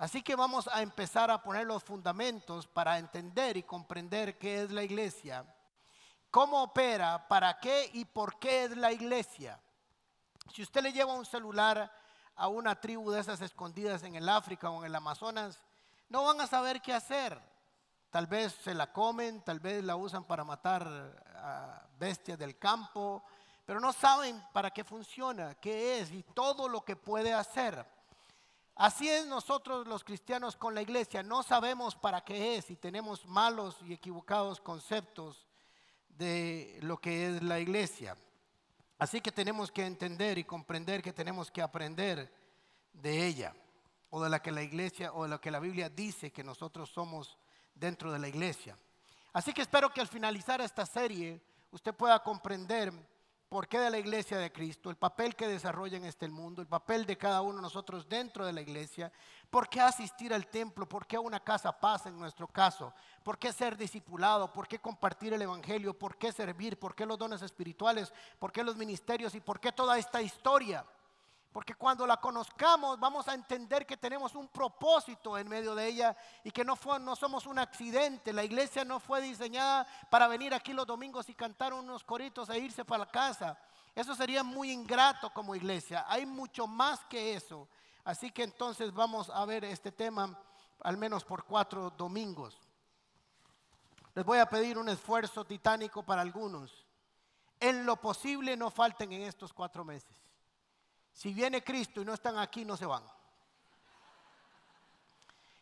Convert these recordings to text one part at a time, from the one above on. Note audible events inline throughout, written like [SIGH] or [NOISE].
Así que vamos a empezar a poner los fundamentos para entender y comprender qué es la iglesia, cómo opera, para qué y por qué es la iglesia. Si usted le lleva un celular a una tribu de esas escondidas en el África o en el Amazonas, no van a saber qué hacer. Tal vez se la comen, tal vez la usan para matar a bestias del campo, pero no saben para qué funciona, qué es y todo lo que puede hacer. Así es nosotros los cristianos con la iglesia, no sabemos para qué es y tenemos malos y equivocados conceptos de lo que es la iglesia. Así que tenemos que entender y comprender que tenemos que aprender de ella o de la que la iglesia o de lo que la Biblia dice que nosotros somos dentro de la iglesia. Así que espero que al finalizar esta serie usted pueda comprender por qué de la iglesia de Cristo, el papel que desarrolla en este mundo, el papel de cada uno de nosotros dentro de la iglesia, por qué asistir al templo, por qué una casa paz en nuestro caso, por qué ser discipulado, por qué compartir el evangelio, por qué servir, por qué los dones espirituales, por qué los ministerios y por qué toda esta historia. Porque cuando la conozcamos vamos a entender que tenemos un propósito en medio de ella y que no, somos un accidente. La iglesia no fue diseñada para venir aquí los domingos y cantar unos coritos e irse para la casa. Eso sería muy ingrato como iglesia. Hay mucho más que eso. Así que entonces vamos a ver este tema al menos por cuatro domingos. Les voy a pedir un esfuerzo titánico para algunos. En lo posible no falten en estos cuatro meses. Si viene Cristo y no están aquí, no se van.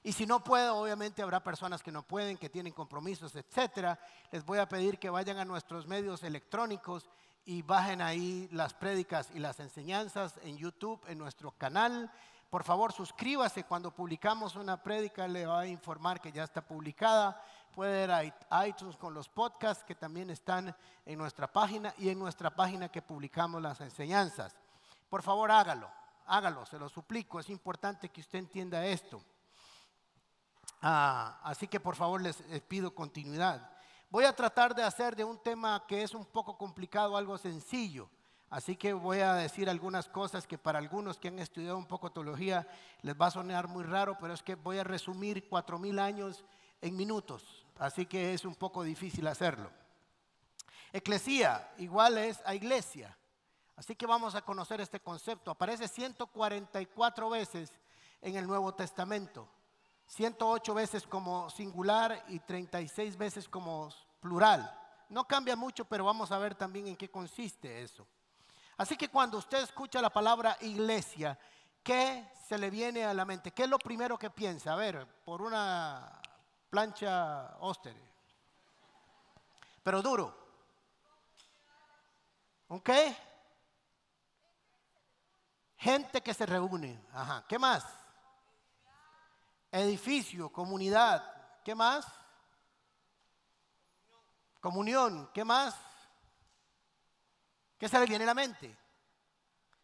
Y si no puedo, obviamente habrá personas que no pueden, que tienen compromisos, etcétera. Les voy a pedir que vayan a nuestros medios electrónicos y bajen ahí las prédicas y las enseñanzas en YouTube, en nuestro canal. Por favor, suscríbase. Cuando publicamos una prédica, le va a informar que ya está publicada. Puede ir a iTunes con los podcasts que también están en nuestra página y en nuestra página que publicamos las enseñanzas. Por favor, hágalo, hágalo, se lo suplico. Es importante que usted entienda esto. Ah, así que por favor les, pido continuidad. Voy a tratar de hacer de un tema que es un poco complicado algo sencillo. Así que voy a decir algunas cosas que para algunos que han estudiado un poco teología les va a sonar muy raro, pero es que voy a resumir cuatro mil años en minutos. Así que es un poco difícil hacerlo. Eclesía igual es a iglesia. Así que vamos a conocer este concepto. Aparece 144 veces en el Nuevo Testamento. 108 veces como singular y 36 veces como plural. No cambia mucho, pero vamos a ver también en qué consiste eso. Así que cuando usted escucha la palabra iglesia, ¿qué se le viene a la mente? ¿Qué es lo primero que piensa? A ver, por una plancha Oster. Pero duro. ¿Ok? Gente que se reúne. Ajá. ¿Qué más? Edificio, comunidad. ¿Qué más? Comunión. ¿Qué más? ¿Qué se le viene a la mente?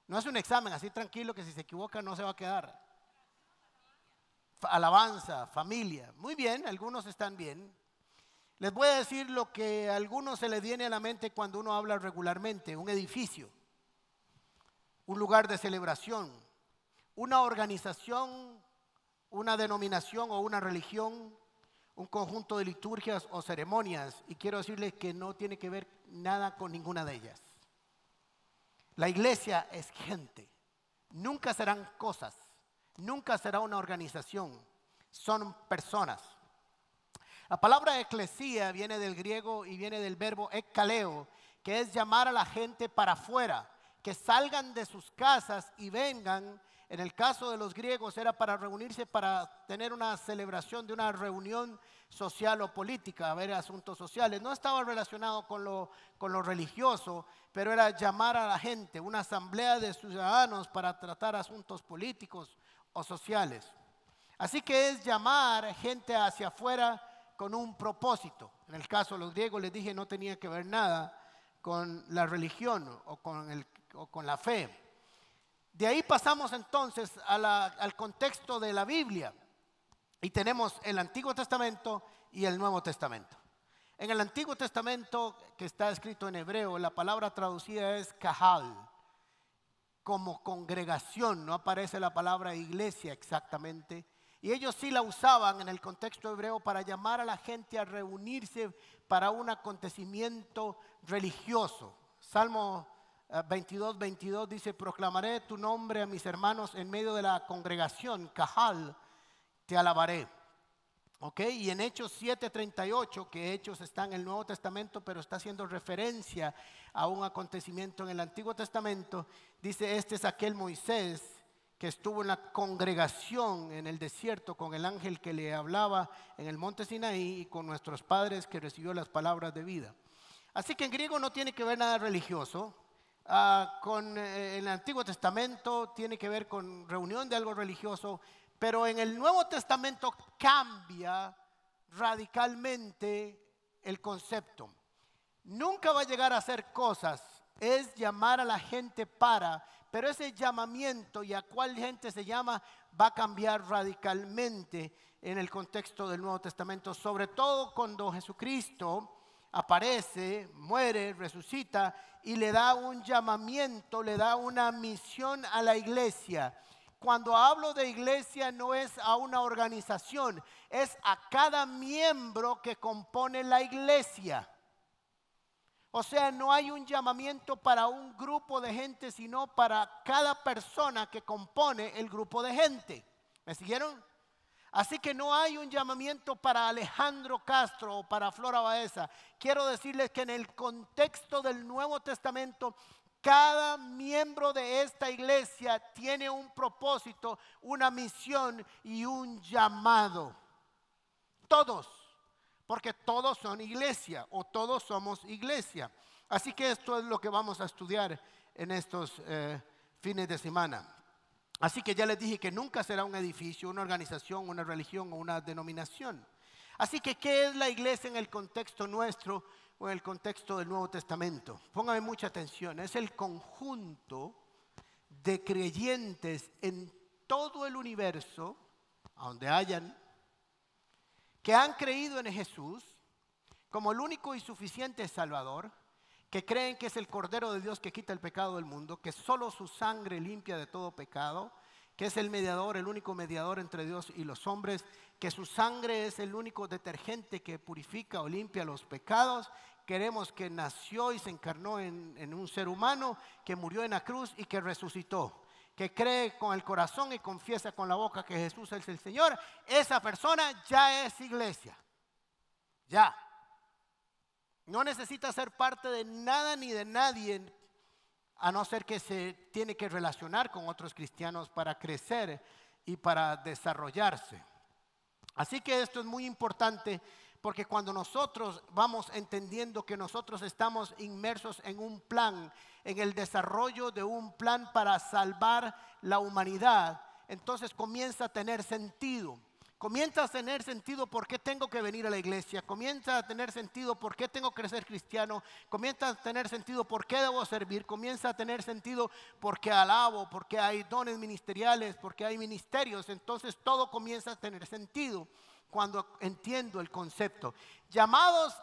No es un examen así tranquilo que si se equivoca no se va a quedar. Alabanza, familia. Muy bien, algunos están bien. Les voy a decir lo que a algunos se le viene a la mente cuando uno habla regularmente, un edificio un lugar de celebración, una organización, una denominación o una religión, un conjunto de liturgias o ceremonias. Y quiero decirles que no tiene que ver nada con ninguna de ellas. La iglesia es gente. Nunca serán cosas. Nunca será una organización. Son personas. La palabra eclesía viene del griego y viene del verbo ekkaleo, que es llamar a la gente para afuera que salgan de sus casas y vengan. En el caso de los griegos era para reunirse para tener una celebración de una reunión social o política, a ver asuntos sociales. No estaba relacionado con lo, con lo religioso, pero era llamar a la gente, una asamblea de ciudadanos para tratar asuntos políticos o sociales. Así que es llamar gente hacia afuera con un propósito. En el caso de los griegos les dije no tenía que ver nada con la religión o con el o con la fe. De ahí pasamos entonces al contexto de la Biblia y tenemos el Antiguo Testamento y el Nuevo Testamento. En el Antiguo Testamento, que está escrito en hebreo, la palabra traducida es kahal, como congregación, no aparece la palabra iglesia exactamente. Y ellos sí la usaban en el contexto hebreo para llamar a la gente a reunirse para un acontecimiento religioso. Salmo 22, eh, 22 dice, proclamaré tu nombre a mis hermanos en medio de la congregación, Cajal, te alabaré. ¿Ok? Y en Hechos 7:38, que Hechos está en el Nuevo Testamento, pero está haciendo referencia a un acontecimiento en el Antiguo Testamento, dice, este es aquel Moisés que estuvo en la congregación en el desierto con el ángel que le hablaba en el monte Sinaí y con nuestros padres que recibió las palabras de vida. Así que en griego no tiene que ver nada religioso. Ah, con eh, el Antiguo Testamento tiene que ver con reunión de algo religioso, pero en el Nuevo Testamento cambia radicalmente el concepto. Nunca va a llegar a hacer cosas, es llamar a la gente para, pero ese llamamiento y a cuál gente se llama va a cambiar radicalmente en el contexto del Nuevo Testamento, sobre todo cuando Jesucristo aparece, muere, resucita y le da un llamamiento, le da una misión a la iglesia. Cuando hablo de iglesia no es a una organización, es a cada miembro que compone la iglesia. O sea, no hay un llamamiento para un grupo de gente, sino para cada persona que compone el grupo de gente. ¿Me siguieron? Así que no hay un llamamiento para Alejandro Castro o para Flora Baeza. Quiero decirles que en el contexto del Nuevo Testamento cada miembro de esta iglesia tiene un propósito, una misión y un llamado. Todos, porque todos son iglesia o todos somos iglesia. Así que esto es lo que vamos a estudiar en estos eh, fines de semana. Así que ya les dije que nunca será un edificio, una organización, una religión o una denominación. Así que, ¿qué es la iglesia en el contexto nuestro? o en el contexto del Nuevo Testamento. Póngame mucha atención, es el conjunto de creyentes en todo el universo, a donde hayan, que han creído en Jesús como el único y suficiente Salvador, que creen que es el Cordero de Dios que quita el pecado del mundo, que solo su sangre limpia de todo pecado, que es el mediador, el único mediador entre Dios y los hombres, que su sangre es el único detergente que purifica o limpia los pecados. Queremos que nació y se encarnó en, en un ser humano, que murió en la cruz y que resucitó que cree con el corazón y confiesa con la boca que Jesús es el Señor, esa persona ya es iglesia. Ya. No necesita ser parte de nada ni de nadie a no ser que se tiene que relacionar con otros cristianos para crecer y para desarrollarse. Así que esto es muy importante porque cuando nosotros vamos entendiendo que nosotros estamos inmersos en un plan, en el desarrollo de un plan para salvar la humanidad, entonces comienza a tener sentido. Comienza a tener sentido por qué tengo que venir a la iglesia. Comienza a tener sentido por qué tengo que ser cristiano. Comienza a tener sentido por qué debo servir. Comienza a tener sentido porque alabo, porque hay dones ministeriales, porque hay ministerios. Entonces todo comienza a tener sentido cuando entiendo el concepto. Llamados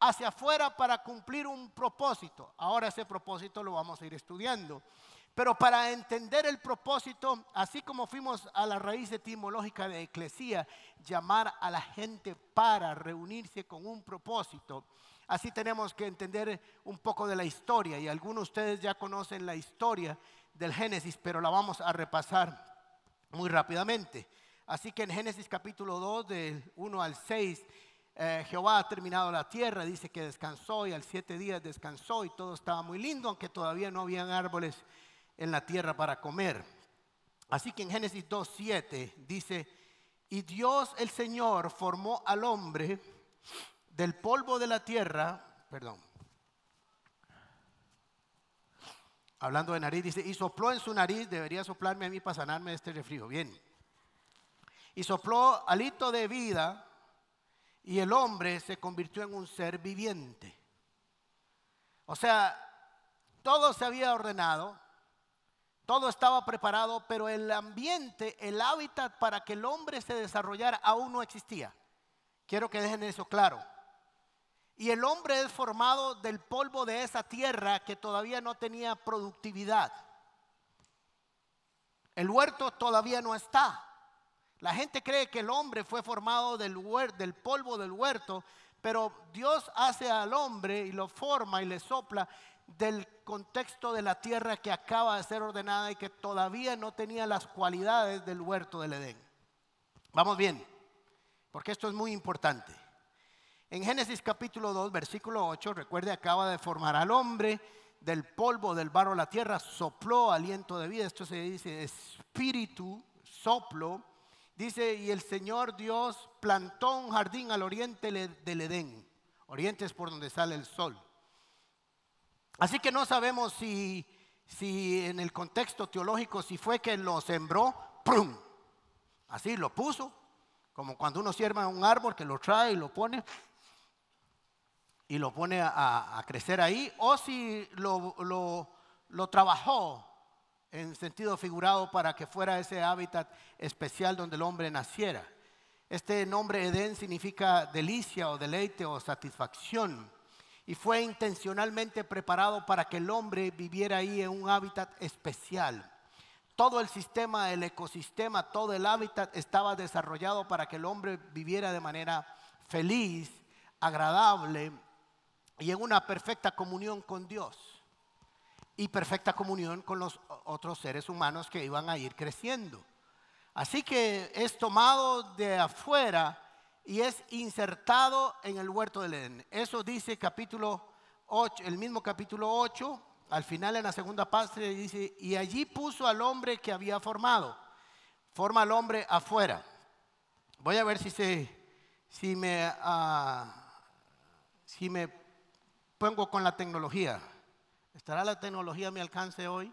hacia afuera para cumplir un propósito. Ahora ese propósito lo vamos a ir estudiando. Pero para entender el propósito, así como fuimos a la raíz etimológica de eclesía, llamar a la gente para reunirse con un propósito, así tenemos que entender un poco de la historia. Y algunos de ustedes ya conocen la historia del Génesis, pero la vamos a repasar muy rápidamente. Así que en Génesis capítulo 2, del 1 al 6, eh, Jehová ha terminado la tierra, dice que descansó y al siete días descansó y todo estaba muy lindo, aunque todavía no habían árboles en la tierra para comer. Así que en Génesis 2.7 dice, y Dios el Señor formó al hombre del polvo de la tierra, perdón, hablando de nariz, dice, y sopló en su nariz, debería soplarme a mí para sanarme de este refrío, bien, y sopló alito de vida y el hombre se convirtió en un ser viviente. O sea, todo se había ordenado, todo estaba preparado, pero el ambiente, el hábitat para que el hombre se desarrollara aún no existía. Quiero que dejen eso claro. Y el hombre es formado del polvo de esa tierra que todavía no tenía productividad. El huerto todavía no está. La gente cree que el hombre fue formado del, polvo del huerto, pero Dios hace al hombre y lo forma y le sopla del contexto de la tierra que acaba de ser ordenada y que todavía no tenía las cualidades del huerto del Edén. Vamos bien, porque esto es muy importante. En Génesis capítulo 2, versículo 8, recuerde, acaba de formar al hombre del polvo del barro la tierra, sopló aliento de vida. Esto se dice espíritu, soplo Dice, y el Señor Dios plantó un jardín al oriente del Edén. Oriente es por donde sale el sol. Así que no sabemos si, si en el contexto teológico, si fue que lo sembró, ¡prum! Así lo puso, como cuando uno sierva un árbol que lo trae y lo pone y lo pone a, crecer ahí, o si lo, lo, lo trabajó en sentido figurado para que fuera ese hábitat especial donde el hombre naciera. Este nombre Edén significa delicia o deleite o satisfacción y fue intencionalmente preparado para que el hombre viviera ahí en un hábitat especial. Todo el sistema, el ecosistema, todo el hábitat estaba desarrollado para que el hombre viviera de manera feliz, agradable y en una perfecta comunión con Dios y perfecta comunión con los otros seres humanos que iban a ir creciendo. Así que es tomado de afuera y es insertado en el huerto del Edén. Eso dice capítulo 8, el mismo capítulo 8, al final en la segunda parte dice, y allí puso al hombre que había formado. Forma al hombre afuera. Voy a ver si, se, si, me, ah, si me pongo con la tecnología. ¿Estará la tecnología a mi alcance hoy?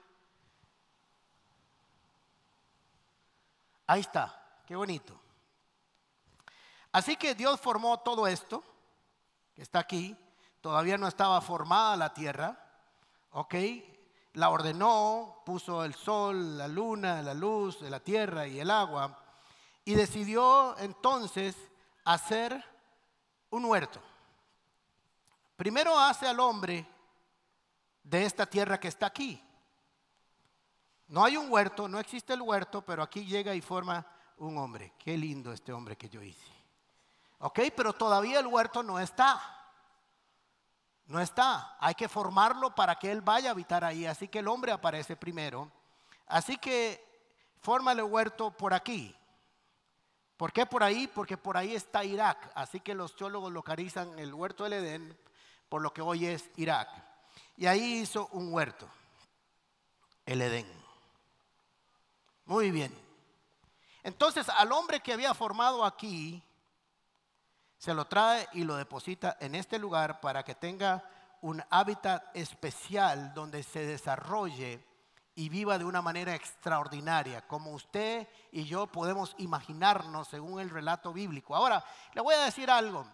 Ahí está, qué bonito. Así que Dios formó todo esto, que está aquí, todavía no estaba formada la tierra, ¿ok? La ordenó, puso el sol, la luna, la luz, la tierra y el agua, y decidió entonces hacer un huerto. Primero hace al hombre de esta tierra que está aquí. No hay un huerto, no existe el huerto, pero aquí llega y forma un hombre. Qué lindo este hombre que yo hice. Ok, pero todavía el huerto no está. No está. Hay que formarlo para que él vaya a habitar ahí. Así que el hombre aparece primero. Así que forma el huerto por aquí. ¿Por qué por ahí? Porque por ahí está Irak. Así que los teólogos localizan el huerto del Edén por lo que hoy es Irak. Y ahí hizo un huerto, el Edén. Muy bien. Entonces al hombre que había formado aquí, se lo trae y lo deposita en este lugar para que tenga un hábitat especial donde se desarrolle y viva de una manera extraordinaria, como usted y yo podemos imaginarnos según el relato bíblico. Ahora, le voy a decir algo.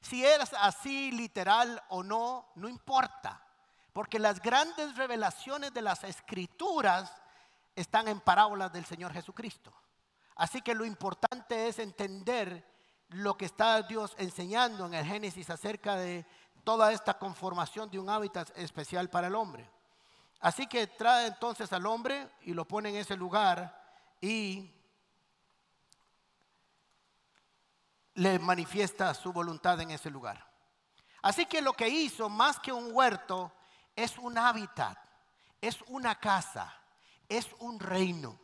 Si es así literal o no, no importa, porque las grandes revelaciones de las escrituras están en parábolas del Señor Jesucristo. Así que lo importante es entender lo que está Dios enseñando en el Génesis acerca de toda esta conformación de un hábitat especial para el hombre. Así que trae entonces al hombre y lo pone en ese lugar y le manifiesta su voluntad en ese lugar. Así que lo que hizo, más que un huerto, es un hábitat, es una casa, es un reino,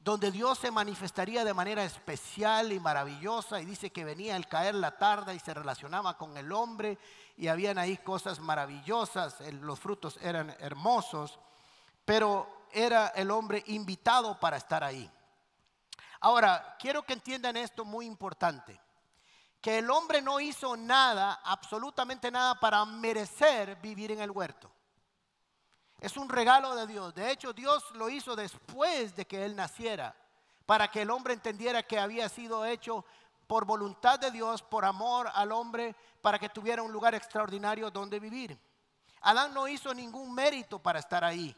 donde Dios se manifestaría de manera especial y maravillosa y dice que venía al caer la tarde y se relacionaba con el hombre y habían ahí cosas maravillosas, los frutos eran hermosos, pero era el hombre invitado para estar ahí. Ahora, quiero que entiendan esto muy importante, que el hombre no hizo nada, absolutamente nada, para merecer vivir en el huerto. Es un regalo de Dios. De hecho, Dios lo hizo después de que él naciera, para que el hombre entendiera que había sido hecho por voluntad de Dios, por amor al hombre, para que tuviera un lugar extraordinario donde vivir. Adán no hizo ningún mérito para estar ahí.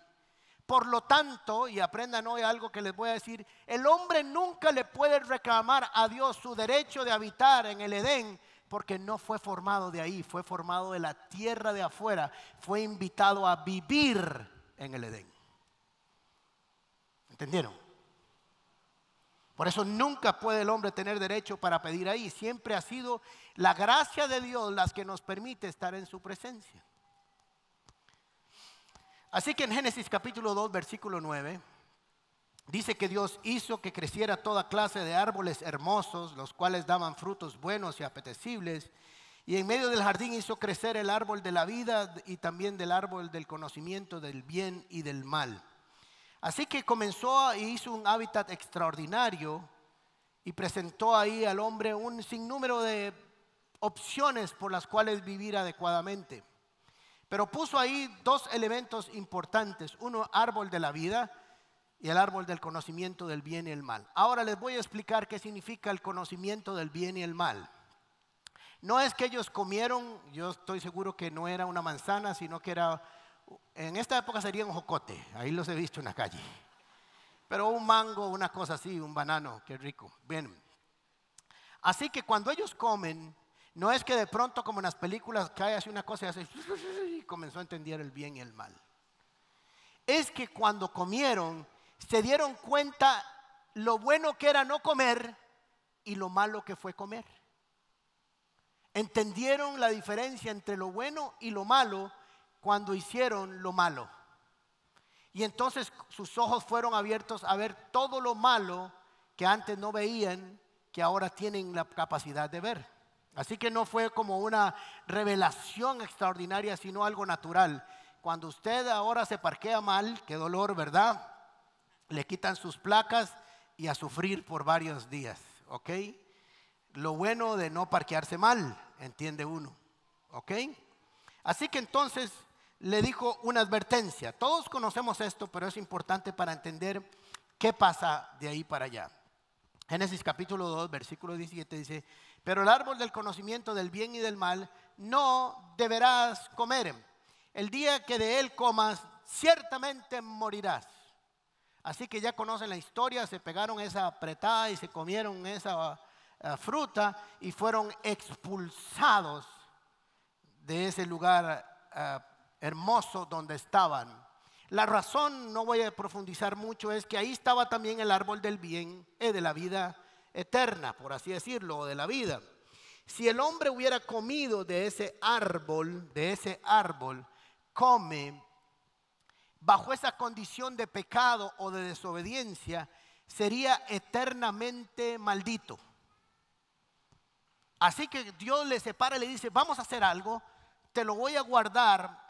Por lo tanto, y aprendan hoy algo que les voy a decir, el hombre nunca le puede reclamar a Dios su derecho de habitar en el Edén porque no fue formado de ahí, fue formado de la tierra de afuera, fue invitado a vivir en el Edén. ¿Entendieron? Por eso nunca puede el hombre tener derecho para pedir ahí. Siempre ha sido la gracia de Dios las que nos permite estar en su presencia. Así que en Génesis capítulo 2, versículo 9, dice que Dios hizo que creciera toda clase de árboles hermosos, los cuales daban frutos buenos y apetecibles. Y en medio del jardín hizo crecer el árbol de la vida y también del árbol del conocimiento del bien y del mal. Así que comenzó y hizo un hábitat extraordinario y presentó ahí al hombre un sinnúmero de opciones por las cuales vivir adecuadamente. Pero puso ahí dos elementos importantes, uno árbol de la vida y el árbol del conocimiento del bien y el mal. Ahora les voy a explicar qué significa el conocimiento del bien y el mal. No es que ellos comieron, yo estoy seguro que no era una manzana, sino que era, en esta época sería un jocote, ahí los he visto en la calle. Pero un mango, una cosa así, un banano, qué rico. Bien. Así que cuando ellos comen, no es que de pronto como en las películas cae así una cosa y hace y comenzó a entender el bien y el mal. Es que cuando comieron se dieron cuenta lo bueno que era no comer y lo malo que fue comer. Entendieron la diferencia entre lo bueno y lo malo cuando hicieron lo malo. Y entonces sus ojos fueron abiertos a ver todo lo malo que antes no veían, que ahora tienen la capacidad de ver. Así que no fue como una revelación extraordinaria, sino algo natural. Cuando usted ahora se parquea mal, qué dolor, ¿verdad? Le quitan sus placas y a sufrir por varios días, ¿ok? Lo bueno de no parquearse mal, entiende uno, ¿ok? Así que entonces le dijo una advertencia. Todos conocemos esto, pero es importante para entender qué pasa de ahí para allá. Génesis capítulo 2, versículo 17 dice, pero el árbol del conocimiento del bien y del mal no deberás comer. El día que de él comas, ciertamente morirás. Así que ya conocen la historia, se pegaron esa apretada y se comieron esa eh, fruta y fueron expulsados de ese lugar eh, hermoso donde estaban. La razón, no voy a profundizar mucho, es que ahí estaba también el árbol del bien, y eh, de la vida eterna, por así decirlo, de la vida. Si el hombre hubiera comido de ese árbol, de ese árbol, come bajo esa condición de pecado o de desobediencia, sería eternamente maldito. Así que Dios le separa y le dice, vamos a hacer algo, te lo voy a guardar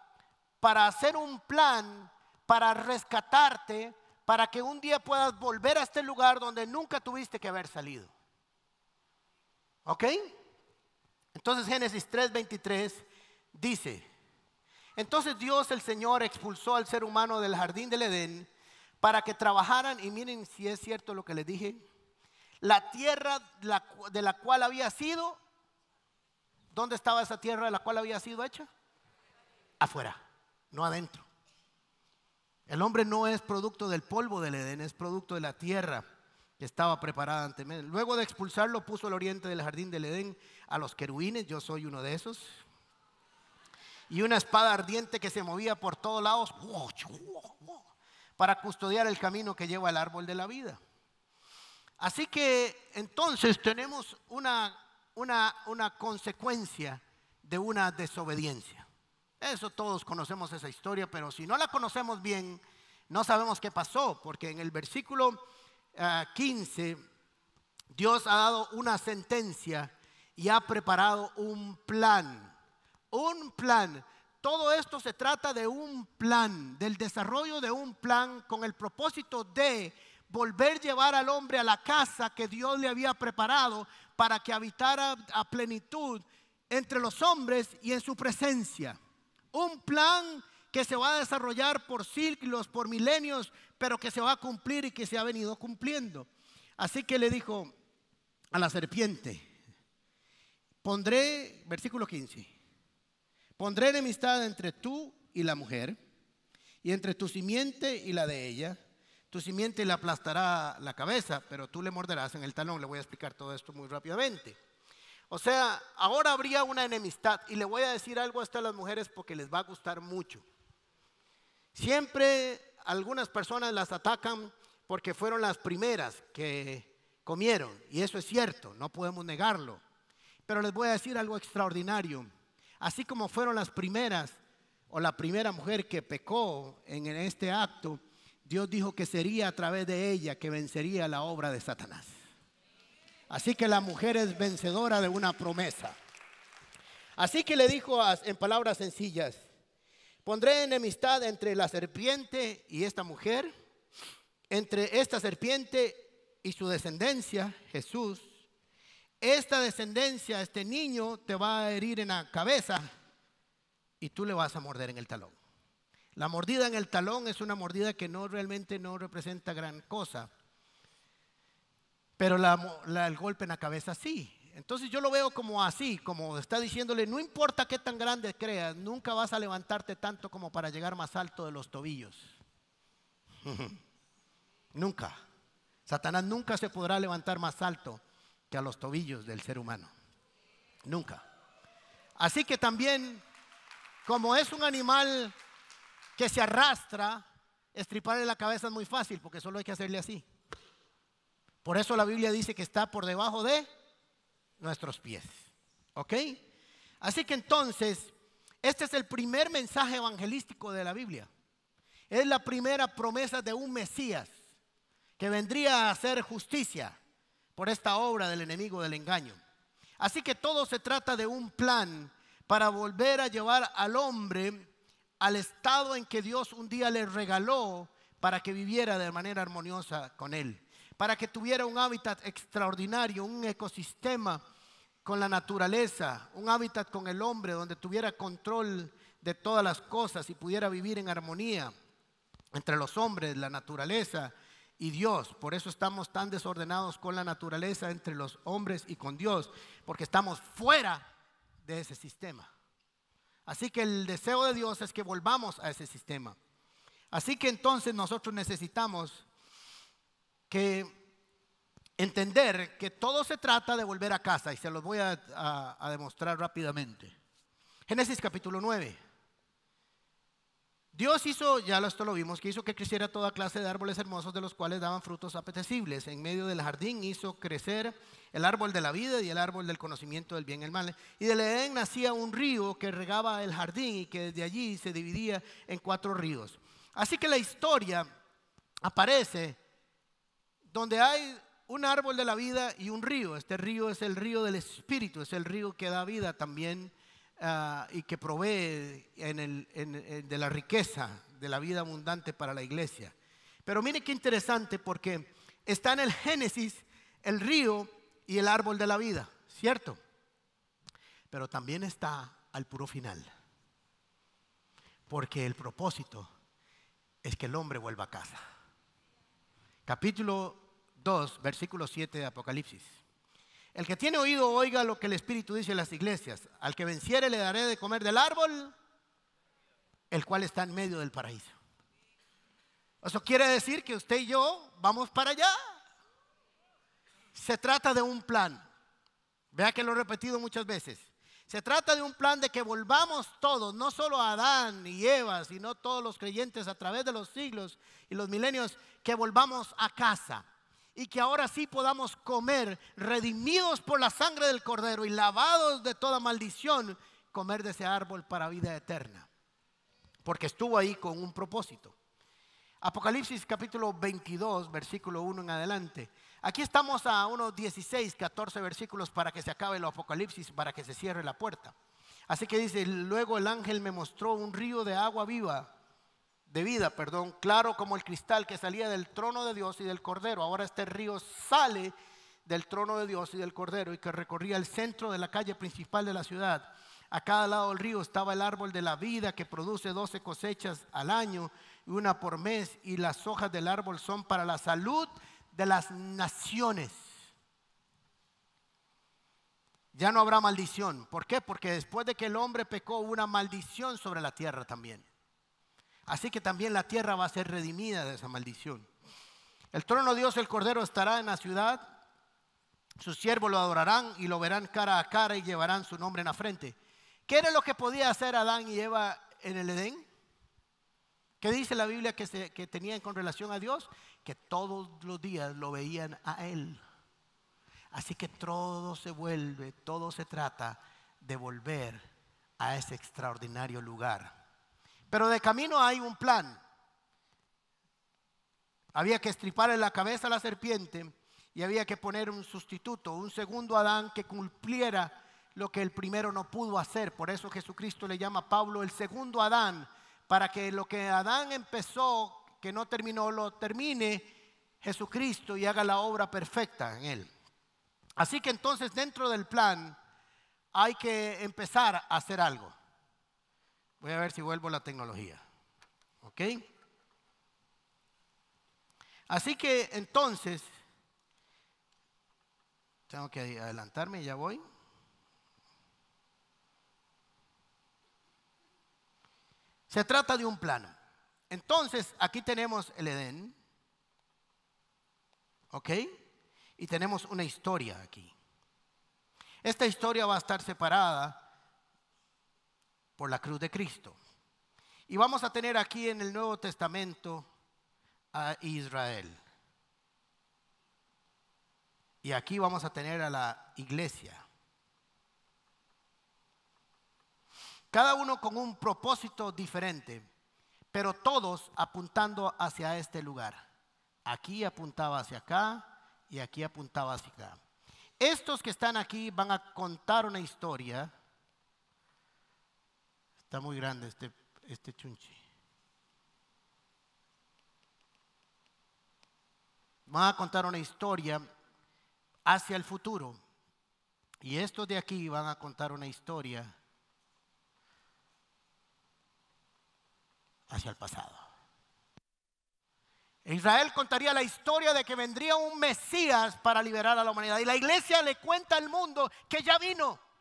para hacer un plan, para rescatarte, para que un día puedas volver a este lugar donde nunca tuviste que haber salido. ¿Ok? Entonces Génesis 3:23 dice, entonces Dios el Señor expulsó al ser humano del jardín del Edén para que trabajaran, y miren si es cierto lo que les dije, la tierra de la cual había sido, ¿dónde estaba esa tierra de la cual había sido hecha? Afuera, no adentro. El hombre no es producto del polvo del Edén, es producto de la tierra que estaba preparada ante él. Luego de expulsarlo, puso al oriente del jardín del Edén a los querubines, yo soy uno de esos, y una espada ardiente que se movía por todos lados para custodiar el camino que lleva al árbol de la vida. Así que entonces tenemos una, una, una consecuencia de una desobediencia. Eso todos conocemos esa historia, pero si no la conocemos bien, no sabemos qué pasó, porque en el versículo 15 ah, Dios ha dado una sentencia y ha preparado un plan. Un plan. Todo esto se trata de un plan, del desarrollo de un plan con el propósito de volver a llevar al hombre a la casa que Dios le había preparado para que habitara a plenitud entre los hombres y en su presencia un plan que se va a desarrollar por siglos, por milenios, pero que se va a cumplir y que se ha venido cumpliendo. Así que le dijo a la serpiente, pondré, versículo 15, pondré enemistad entre tú y la mujer, y entre tu simiente y la de ella. Tu simiente le aplastará la cabeza, pero tú le morderás en el talón. Le voy a explicar todo esto muy rápidamente. O sea, ahora habría una enemistad. Y le voy a decir algo hasta a las mujeres porque les va a gustar mucho. Siempre algunas personas las atacan porque fueron las primeras que comieron. Y eso es cierto, no podemos negarlo. Pero les voy a decir algo extraordinario. Así como fueron las primeras o la primera mujer que pecó en este acto, Dios dijo que sería a través de ella que vencería la obra de Satanás. Así que la mujer es vencedora de una promesa. Así que le dijo en palabras sencillas, pondré enemistad entre la serpiente y esta mujer, entre esta serpiente y su descendencia, Jesús. Esta descendencia, este niño te va a herir en la cabeza y tú le vas a morder en el talón. La mordida en el talón es una mordida que no realmente no representa gran cosa, pero el golpe en la cabeza sí. Entonces yo lo veo como así, como está diciéndole, no importa qué tan grande creas, nunca vas a levantarte tanto como para llegar más alto de los tobillos. [LAUGHS] nunca. Satanás nunca se podrá levantar más alto a los tobillos del ser humano. Nunca. Así que también como es un animal que se arrastra, estriparle la cabeza es muy fácil porque solo hay que hacerle así. Por eso la Biblia dice que está por debajo de nuestros pies. ¿Ok? Así que entonces, este es el primer mensaje evangelístico de la Biblia. Es la primera promesa de un Mesías que vendría a hacer justicia por esta obra del enemigo del engaño. Así que todo se trata de un plan para volver a llevar al hombre al estado en que Dios un día le regaló para que viviera de manera armoniosa con él, para que tuviera un hábitat extraordinario, un ecosistema con la naturaleza, un hábitat con el hombre donde tuviera control de todas las cosas y pudiera vivir en armonía entre los hombres, la naturaleza y Dios. Por eso estamos tan desordenados con la naturaleza entre los hombres y con Dios, porque estamos fuera de ese sistema. Así que el deseo de Dios es que volvamos a ese sistema. Así que entonces nosotros necesitamos que entender que todo se trata de volver a casa y se los voy a, a demostrar rápidamente. Génesis capítulo 9. Dios hizo, ya esto lo vimos, que hizo que creciera toda clase de árboles hermosos de los cuales daban frutos apetecibles. En medio del jardín hizo crecer el árbol de la vida y el árbol del conocimiento del bien y el mal. Y del Edén nacía un río que regaba el jardín y que desde allí se dividía en cuatro ríos. Así que la historia aparece donde hay un árbol de la vida y un río. Este río es el río del Espíritu, es el río que da vida también Ah, y que provee de la riqueza de la vida abundante para la iglesia. Pero mire qué interesante porque está en el Génesis el río y el árbol de la vida, ¿cierto? Pero también está al puro final. Porque el propósito es que el hombre vuelva a casa. Capítulo 2, versículo 7 de Apocalipsis. El que tiene oído oiga lo que el Espíritu dice en las iglesias. Al que venciere le daré de comer del árbol, el cual está en medio del paraíso. Eso quiere decir que usted y yo vamos para allá. Se trata de un plan. Vea que lo he repetido muchas veces. Se trata de un plan de que volvamos todos, no solo Adán y Eva, sino todos los creyentes a través de los siglos y los milenios, que volvamos a casa y que ahora sí podamos comer, redimidos por la sangre del Cordero y lavados de toda maldición, comer de ese árbol para vida eterna. Porque estuvo ahí con un propósito. Apocalipsis capítulo 22, versículo 1 en adelante. Aquí estamos a unos 16, 14 versículos para que se acabe el Apocalipsis, para que se cierre la puerta. Así que dice, luego el ángel me mostró un río de agua viva de vida, perdón, claro como el cristal que salía del trono de Dios y del Cordero. Ahora este río sale del trono de Dios y del Cordero y que recorría el centro de la calle principal de la ciudad. A cada lado del río estaba el árbol de la vida que produce doce cosechas al año y una por mes y las hojas del árbol son para la salud de las naciones. Ya no habrá maldición. ¿Por qué? Porque después de que el hombre pecó hubo una maldición sobre la tierra también. Así que también la tierra va a ser redimida de esa maldición. El trono de Dios, el Cordero, estará en la ciudad. Sus siervos lo adorarán y lo verán cara a cara y llevarán su nombre en la frente. ¿Qué era lo que podía hacer Adán y Eva en el Edén? ¿Qué dice la Biblia que, que tenían con relación a Dios? Que todos los días lo veían a Él. Así que todo se vuelve, todo se trata de volver a ese extraordinario lugar. Pero de camino hay un plan. Había que estriparle la cabeza a la serpiente y había que poner un sustituto, un segundo Adán que cumpliera lo que el primero no pudo hacer. Por eso Jesucristo le llama a Pablo el segundo Adán, para que lo que Adán empezó, que no terminó, lo termine Jesucristo y haga la obra perfecta en él. Así que entonces dentro del plan hay que empezar a hacer algo. Voy a ver si vuelvo a la tecnología. ¿Ok? Así que entonces, tengo que adelantarme, ya voy. Se trata de un plano. Entonces, aquí tenemos el Edén. ¿Ok? Y tenemos una historia aquí. Esta historia va a estar separada por la cruz de Cristo. Y vamos a tener aquí en el Nuevo Testamento a Israel. Y aquí vamos a tener a la iglesia. Cada uno con un propósito diferente, pero todos apuntando hacia este lugar. Aquí apuntaba hacia acá y aquí apuntaba hacia acá. Estos que están aquí van a contar una historia. Está muy grande este, este chunchi. Van a contar una historia hacia el futuro. Y estos de aquí van a contar una historia hacia el pasado. Israel contaría la historia de que vendría un Mesías para liberar a la humanidad. Y la iglesia le cuenta al mundo que ya vino.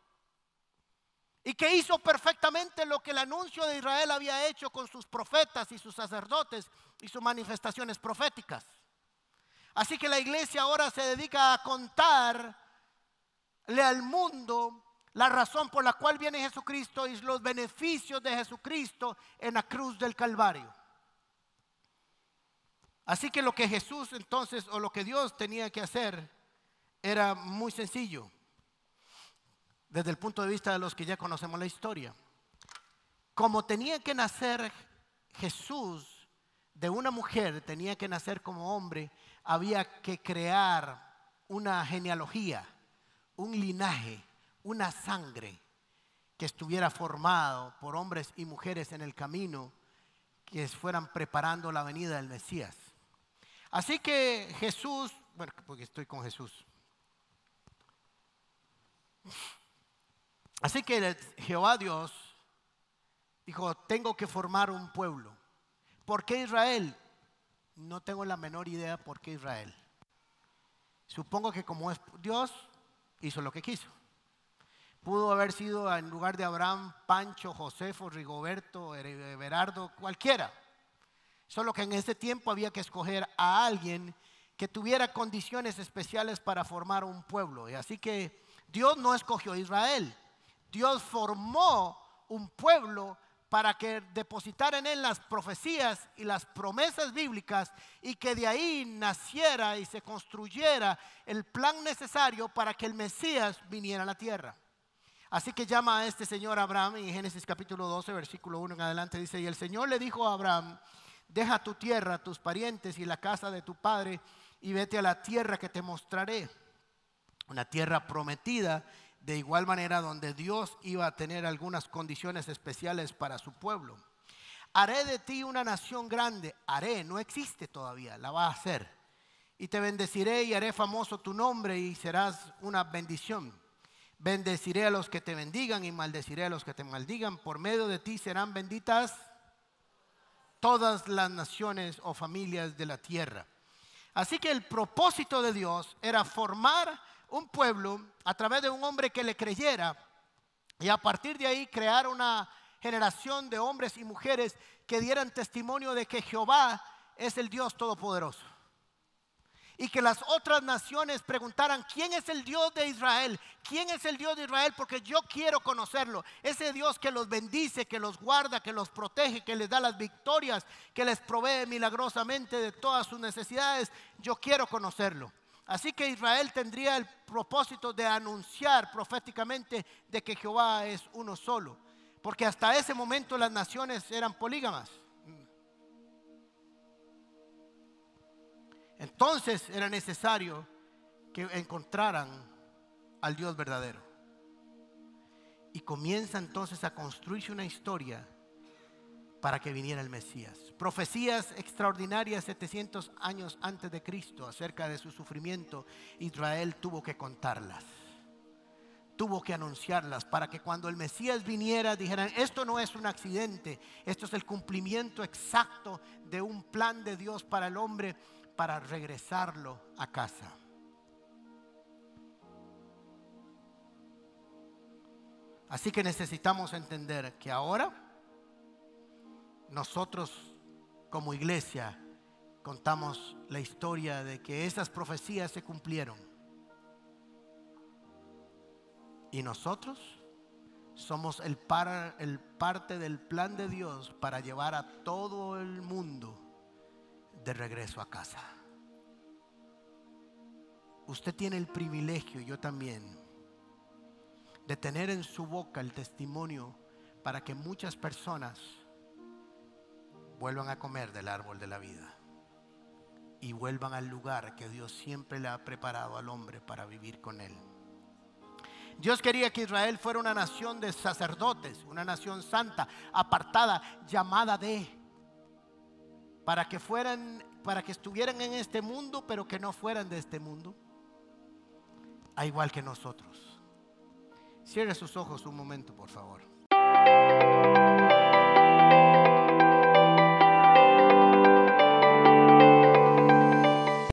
Y que hizo perfectamente lo que el anuncio de Israel había hecho con sus profetas y sus sacerdotes y sus manifestaciones proféticas. Así que la iglesia ahora se dedica a contarle al mundo la razón por la cual viene Jesucristo y los beneficios de Jesucristo en la cruz del Calvario. Así que lo que Jesús entonces, o lo que Dios tenía que hacer, era muy sencillo, desde el punto de vista de los que ya conocemos la historia. Como tenía que nacer Jesús de una mujer, tenía que nacer como hombre, había que crear una genealogía, un linaje una sangre que estuviera formado por hombres y mujeres en el camino que fueran preparando la venida del Mesías. Así que Jesús, bueno, porque estoy con Jesús. Así que Jehová Dios dijo, tengo que formar un pueblo. ¿Por qué Israel? No tengo la menor idea por qué Israel. Supongo que como es Dios, hizo lo que quiso. Pudo haber sido en lugar de Abraham, Pancho, Josefo, Rigoberto, Everardo, cualquiera. Solo que en ese tiempo había que escoger a alguien que tuviera condiciones especiales para formar un pueblo. Y así que Dios no escogió a Israel. Dios formó un pueblo para que depositara en él las profecías y las promesas bíblicas y que de ahí naciera y se construyera el plan necesario para que el Mesías viniera a la tierra. Así que llama a este señor Abraham en Génesis capítulo 12, versículo 1 en adelante dice, y el Señor le dijo a Abraham, deja tu tierra, tus parientes y la casa de tu padre y vete a la tierra que te mostraré. Una tierra prometida, de igual manera donde Dios iba a tener algunas condiciones especiales para su pueblo. Haré de ti una nación grande, haré, no existe todavía, la va a hacer. Y te bendeciré y haré famoso tu nombre y serás una bendición. Bendeciré a los que te bendigan y maldeciré a los que te maldigan. Por medio de ti serán benditas todas las naciones o familias de la tierra. Así que el propósito de Dios era formar un pueblo a través de un hombre que le creyera y a partir de ahí crear una generación de hombres y mujeres que dieran testimonio de que Jehová es el Dios todopoderoso y que las otras naciones preguntaran, ¿quién es el Dios de Israel? ¿Quién es el Dios de Israel? Porque yo quiero conocerlo. Ese Dios que los bendice, que los guarda, que los protege, que les da las victorias, que les provee milagrosamente de todas sus necesidades. Yo quiero conocerlo. Así que Israel tendría el propósito de anunciar proféticamente de que Jehová es uno solo, porque hasta ese momento las naciones eran polígamas. Entonces era necesario que encontraran al Dios verdadero. Y comienza entonces a construirse una historia para que viniera el Mesías. Profecías extraordinarias 700 años antes de Cristo acerca de su sufrimiento, Israel tuvo que contarlas. Tuvo que anunciarlas para que cuando el Mesías viniera dijeran, esto no es un accidente, esto es el cumplimiento exacto de un plan de Dios para el hombre para regresarlo a casa. Así que necesitamos entender que ahora nosotros como iglesia contamos la historia de que esas profecías se cumplieron. Y nosotros somos el, el parte del plan de Dios para llevar a todo el mundo de regreso a casa. Usted tiene el privilegio, yo también, de tener en su boca el testimonio para que muchas personas vuelvan a comer del árbol de la vida y vuelvan al lugar que Dios siempre le ha preparado al hombre para vivir con él. Dios quería que Israel fuera una nación de sacerdotes, una nación santa, apartada, llamada de, para que fueran, para que estuvieran en este mundo, pero que no fueran de este mundo, a igual que nosotros. Cierre sus ojos un momento, por favor.